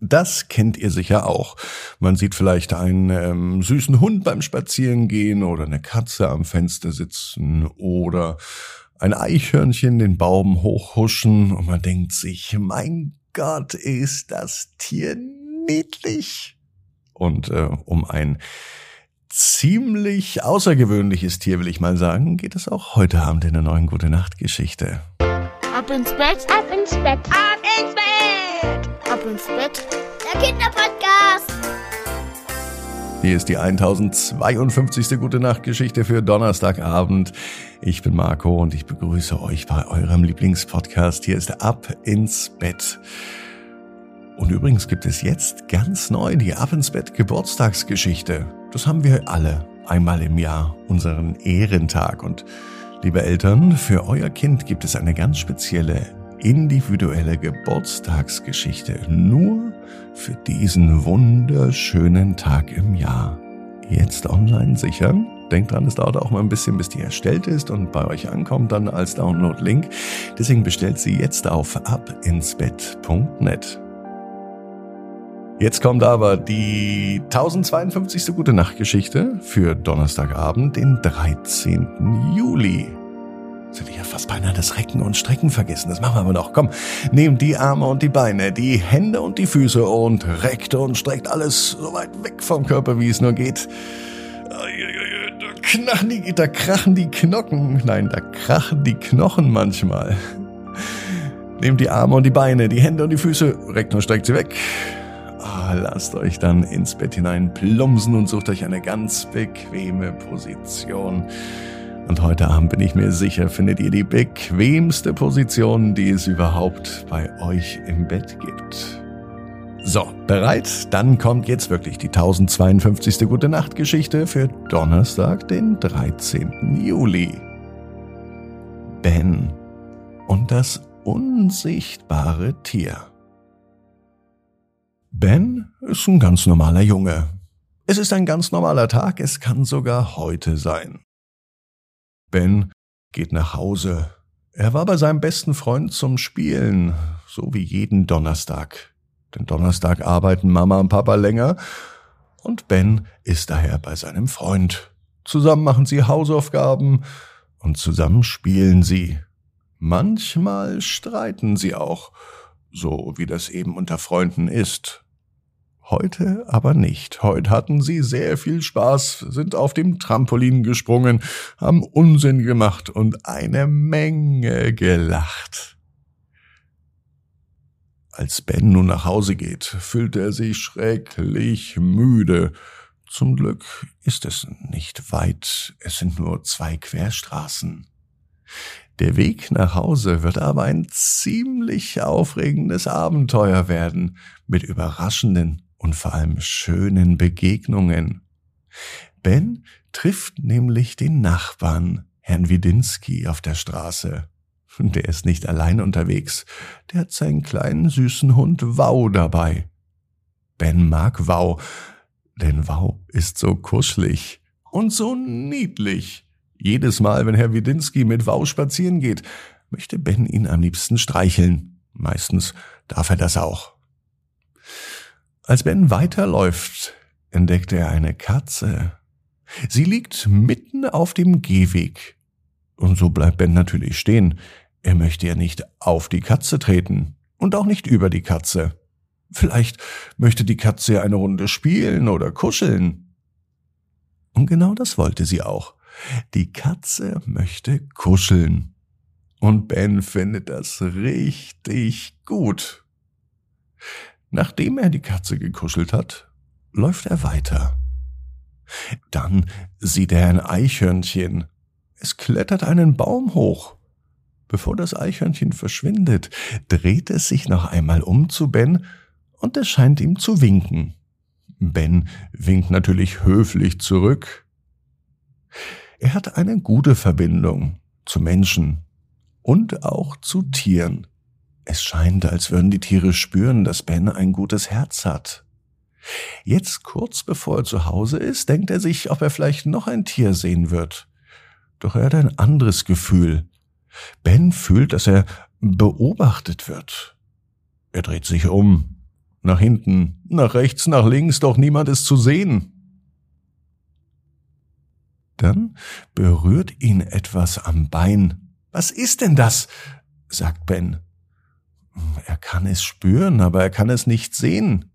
Das kennt ihr sicher auch. Man sieht vielleicht einen ähm, süßen Hund beim Spazierengehen oder eine Katze am Fenster sitzen oder ein Eichhörnchen den Baum hochhuschen und man denkt sich, mein Gott, ist das Tier niedlich. Und äh, um ein ziemlich außergewöhnliches Tier, will ich mal sagen, geht es auch heute Abend in der neuen Gute Nacht Geschichte. Ab ins Bett, ab ins Bett, ab ins Bett, ab ins Bett. Der Kinderpodcast. Hier ist die 1052. Gute Nacht Geschichte für Donnerstagabend. Ich bin Marco und ich begrüße euch bei eurem Lieblingspodcast. Hier ist Ab ins Bett. Und übrigens gibt es jetzt ganz neu die Ab ins Bett Geburtstagsgeschichte. Das haben wir alle einmal im Jahr, unseren Ehrentag. Und liebe Eltern, für euer Kind gibt es eine ganz spezielle, individuelle Geburtstagsgeschichte. Nur für diesen wunderschönen Tag im Jahr. Jetzt online sichern. Denkt dran, es dauert auch mal ein bisschen, bis die erstellt ist und bei euch ankommt dann als Download-Link. Deswegen bestellt sie jetzt auf abinsbett.net. Jetzt kommt aber die 1052. Gute Nacht Geschichte für Donnerstagabend, den 13. Juli. Jetzt hätte ich ja fast beinahe das Recken und Strecken vergessen. Das machen wir aber noch. Komm, nehmt die Arme und die Beine, die Hände und die Füße und reckt und streckt alles so weit weg vom Körper, wie es nur geht. Da krachen die, da krachen die Knochen. Nein, da krachen die Knochen manchmal. Nehmt die Arme und die Beine, die Hände und die Füße, reckt und streckt sie weg. Ah, lasst euch dann ins Bett hinein plumpsen und sucht euch eine ganz bequeme Position. Und heute Abend bin ich mir sicher, findet ihr die bequemste Position, die es überhaupt bei euch im Bett gibt. So, bereit? Dann kommt jetzt wirklich die 1052. Gute Nacht Geschichte für Donnerstag, den 13. Juli. Ben und das unsichtbare Tier. Ben ist ein ganz normaler Junge. Es ist ein ganz normaler Tag, es kann sogar heute sein. Ben geht nach Hause. Er war bei seinem besten Freund zum Spielen, so wie jeden Donnerstag. Denn Donnerstag arbeiten Mama und Papa länger und Ben ist daher bei seinem Freund. Zusammen machen sie Hausaufgaben und zusammen spielen sie. Manchmal streiten sie auch, so wie das eben unter Freunden ist. Heute aber nicht. Heute hatten sie sehr viel Spaß, sind auf dem Trampolin gesprungen, haben Unsinn gemacht und eine Menge gelacht. Als Ben nun nach Hause geht, fühlt er sich schrecklich müde. Zum Glück ist es nicht weit, es sind nur zwei Querstraßen. Der Weg nach Hause wird aber ein ziemlich aufregendes Abenteuer werden, mit überraschenden und vor allem schönen Begegnungen. Ben trifft nämlich den Nachbarn, Herrn Widinski, auf der Straße. Der ist nicht allein unterwegs, der hat seinen kleinen süßen Hund Wow dabei. Ben mag Wow, denn Wow ist so kuschelig und so niedlich. Jedes Mal, wenn Herr Widinski mit Wow spazieren geht, möchte Ben ihn am liebsten streicheln. Meistens darf er das auch. Als Ben weiterläuft, entdeckt er eine Katze. Sie liegt mitten auf dem Gehweg. Und so bleibt Ben natürlich stehen. Er möchte ja nicht auf die Katze treten und auch nicht über die Katze. Vielleicht möchte die Katze ja eine Runde spielen oder kuscheln. Und genau das wollte sie auch. Die Katze möchte kuscheln. Und Ben findet das richtig gut. Nachdem er die Katze gekuschelt hat, läuft er weiter. Dann sieht er ein Eichhörnchen. Es klettert einen Baum hoch. Bevor das Eichhörnchen verschwindet, dreht es sich noch einmal um zu Ben und es scheint ihm zu winken. Ben winkt natürlich höflich zurück. Er hat eine gute Verbindung zu Menschen und auch zu Tieren. Es scheint, als würden die Tiere spüren, dass Ben ein gutes Herz hat. Jetzt kurz bevor er zu Hause ist, denkt er sich, ob er vielleicht noch ein Tier sehen wird. Doch er hat ein anderes Gefühl. Ben fühlt, dass er beobachtet wird. Er dreht sich um. Nach hinten, nach rechts, nach links, doch niemand ist zu sehen. Dann berührt ihn etwas am Bein. Was ist denn das? sagt Ben. Er kann es spüren, aber er kann es nicht sehen.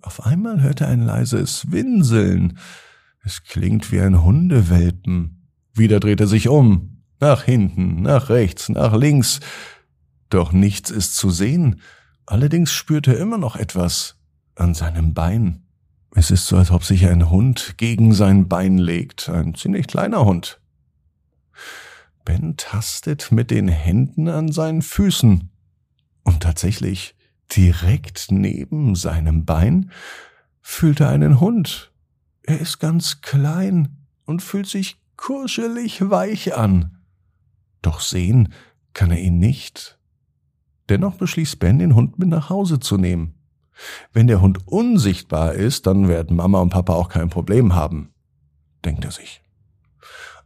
Auf einmal hört er ein leises Winseln. Es klingt wie ein Hundewelpen. Wieder dreht er sich um. Nach hinten, nach rechts, nach links. Doch nichts ist zu sehen. Allerdings spürt er immer noch etwas an seinem Bein. Es ist so, als ob sich ein Hund gegen sein Bein legt, ein ziemlich kleiner Hund. Ben tastet mit den Händen an seinen Füßen. Und tatsächlich, direkt neben seinem Bein fühlt er einen Hund. Er ist ganz klein und fühlt sich kuschelig weich an. Doch sehen kann er ihn nicht. Dennoch beschließt Ben, den Hund mit nach Hause zu nehmen. Wenn der Hund unsichtbar ist, dann werden Mama und Papa auch kein Problem haben, denkt er sich.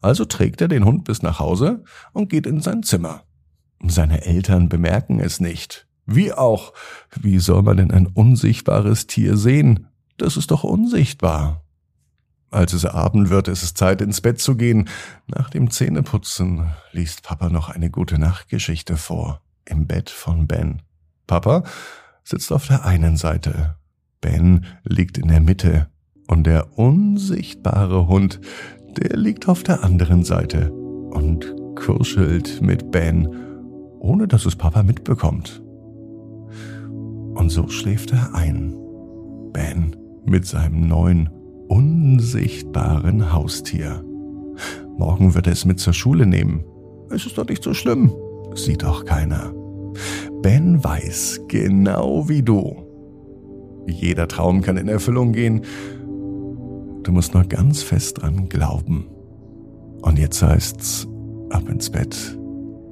Also trägt er den Hund bis nach Hause und geht in sein Zimmer. Seine Eltern bemerken es nicht. Wie auch? Wie soll man denn ein unsichtbares Tier sehen? Das ist doch unsichtbar. Als es Abend wird, ist es Zeit, ins Bett zu gehen. Nach dem Zähneputzen liest Papa noch eine gute Nachtgeschichte vor. Im Bett von Ben. Papa sitzt auf der einen Seite, Ben liegt in der Mitte und der unsichtbare Hund, der liegt auf der anderen Seite und kuschelt mit Ben, ohne dass es Papa mitbekommt. Und so schläft er ein. Ben mit seinem neuen, unsichtbaren Haustier. Morgen wird er es mit zur Schule nehmen. Es ist doch nicht so schlimm. Sieht doch keiner. Ben weiß, genau wie du. Jeder Traum kann in Erfüllung gehen. Du musst nur ganz fest dran glauben. Und jetzt heißt's ab ins Bett.